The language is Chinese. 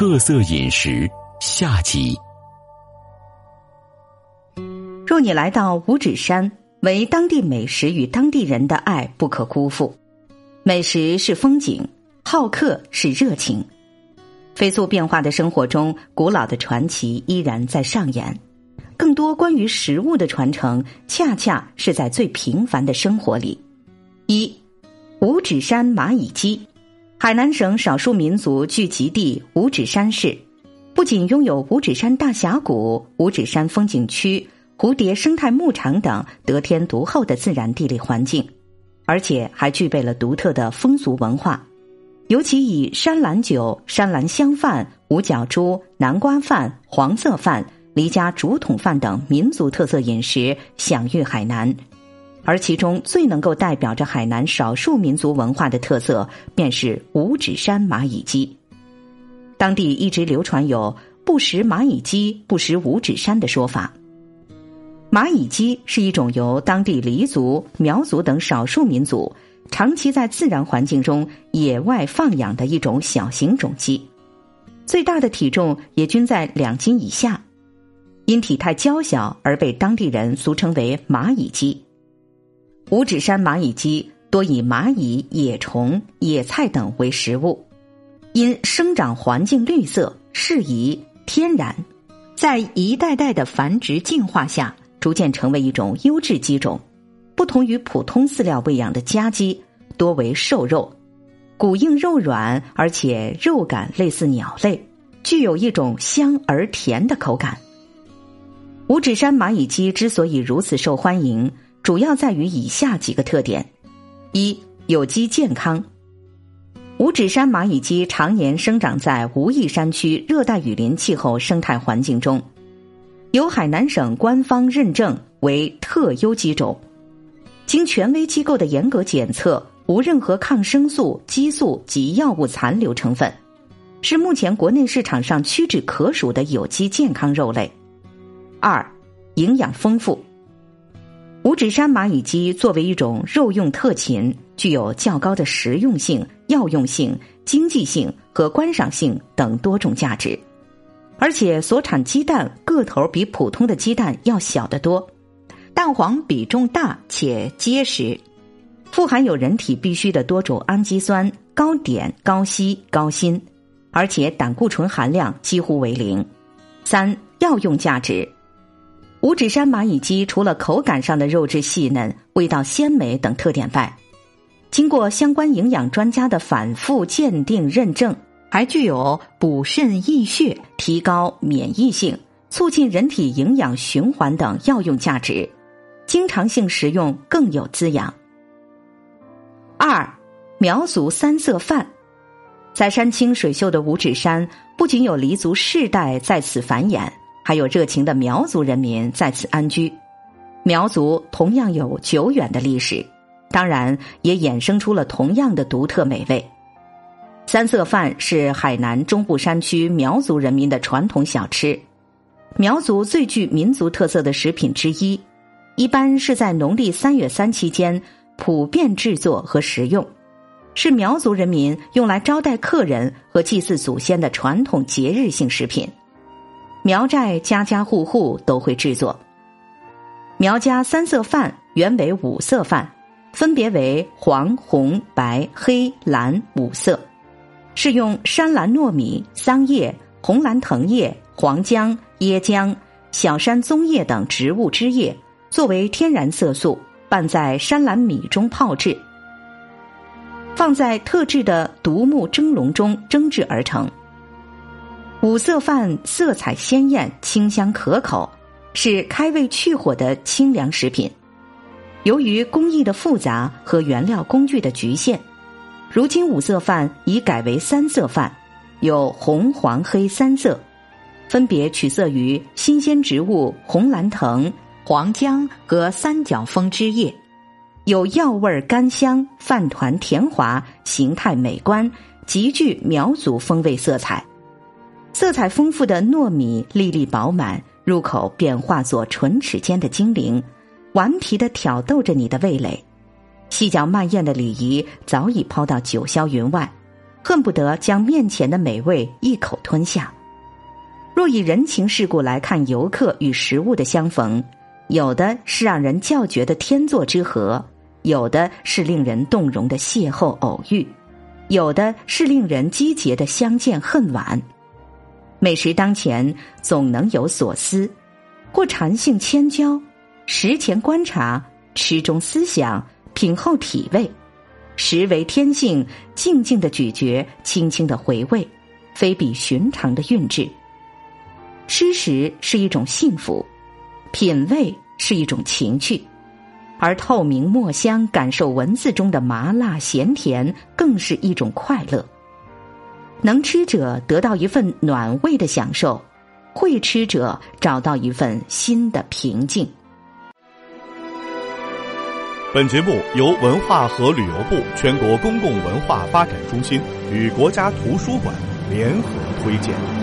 特色饮食下集。若你来到五指山，为当地美食与当地人的爱不可辜负。美食是风景，好客是热情。飞速变化的生活中，古老的传奇依然在上演。更多关于食物的传承，恰恰是在最平凡的生活里。一，五指山蚂蚁鸡。海南省少数民族聚集地五指山市，不仅拥有五指山大峡谷、五指山风景区、蝴蝶生态牧场等得天独厚的自然地理环境，而且还具备了独特的风俗文化。尤其以山兰酒、山兰香饭、五角猪、南瓜饭、黄色饭、黎家竹筒饭等民族特色饮食享誉海南。而其中最能够代表着海南少数民族文化的特色，便是五指山蚂蚁鸡。当地一直流传有“不食蚂蚁鸡，不食五指山”的说法。蚂蚁鸡是一种由当地黎族、苗族等少数民族长期在自然环境中野外放养的一种小型种鸡，最大的体重也均在两斤以下，因体态娇小而被当地人俗称为蚂蚁鸡。五指山蚂蚁鸡多以蚂蚁、野虫、野菜等为食物，因生长环境绿色、适宜、天然，在一代代的繁殖进化下，逐渐成为一种优质鸡种。不同于普通饲料喂养的家鸡，多为瘦肉，骨硬肉软，而且肉感类似鸟类，具有一种香而甜的口感。五指山蚂蚁鸡之所以如此受欢迎。主要在于以下几个特点：一、有机健康。五指山蚂蚁鸡常年生长在无翼山区热带雨林气候生态环境中，由海南省官方认证为特优鸡种，经权威机构的严格检测，无任何抗生素、激素及药物残留成分，是目前国内市场上屈指可数的有机健康肉类。二、营养丰富。五指山蚂蚁鸡作为一种肉用特禽，具有较高的实用性、药用性、经济性和观赏性等多种价值，而且所产鸡蛋个头比普通的鸡蛋要小得多，蛋黄比重大且结实，富含有人体必需的多种氨基酸、高碘、高硒、高锌，而且胆固醇含量几乎为零。三、药用价值。五指山蚂蚁鸡除了口感上的肉质细嫩、味道鲜美等特点外，经过相关营养专家的反复鉴定认证，还具有补肾益血、提高免疫性、促进人体营养循环等药用价值，经常性食用更有滋养。二，苗族三色饭，在山清水秀的五指山，不仅有黎族世代在此繁衍。还有热情的苗族人民在此安居，苗族同样有久远的历史，当然也衍生出了同样的独特美味。三色饭是海南中部山区苗族人民的传统小吃，苗族最具民族特色的食品之一，一般是在农历三月三期间普遍制作和食用，是苗族人民用来招待客人和祭祀祖先的传统节日性食品。苗寨家家户户都会制作。苗家三色饭原为五色饭，分别为黄、红、白、黑、蓝五色，是用山兰糯米、桑叶、红兰藤叶、黄姜、椰浆、小山棕叶等植物汁液作为天然色素，拌在山兰米中泡制，放在特制的独木蒸笼中蒸制而成。五色饭色彩鲜艳，清香可口，是开胃去火的清凉食品。由于工艺的复杂和原料工具的局限，如今五色饭已改为三色饭，有红、黄、黑三色，分别取色于新鲜植物红兰藤、黄姜和三角枫枝叶，有药味甘香，饭团甜滑，形态美观，极具苗族风味色彩。色彩丰富的糯米粒粒饱满，入口便化作唇齿间的精灵，顽皮的挑逗着你的味蕾。细嚼慢咽的礼仪早已抛到九霄云外，恨不得将面前的美味一口吞下。若以人情世故来看，游客与食物的相逢，有的是让人叫绝的天作之合，有的是令人动容的邂逅偶遇，有的是令人击节的相见恨晚。美食当前，总能有所思，过禅性千交，食前观察，吃中思想，品后体味。食为天性，静静的咀嚼，轻轻的回味，非比寻常的韵致。吃食是一种幸福，品味是一种情趣，而透明墨香，感受文字中的麻辣咸甜，更是一种快乐。能吃者得到一份暖胃的享受，会吃者找到一份新的平静。本节目由文化和旅游部全国公共文化发展中心与国家图书馆联合推荐。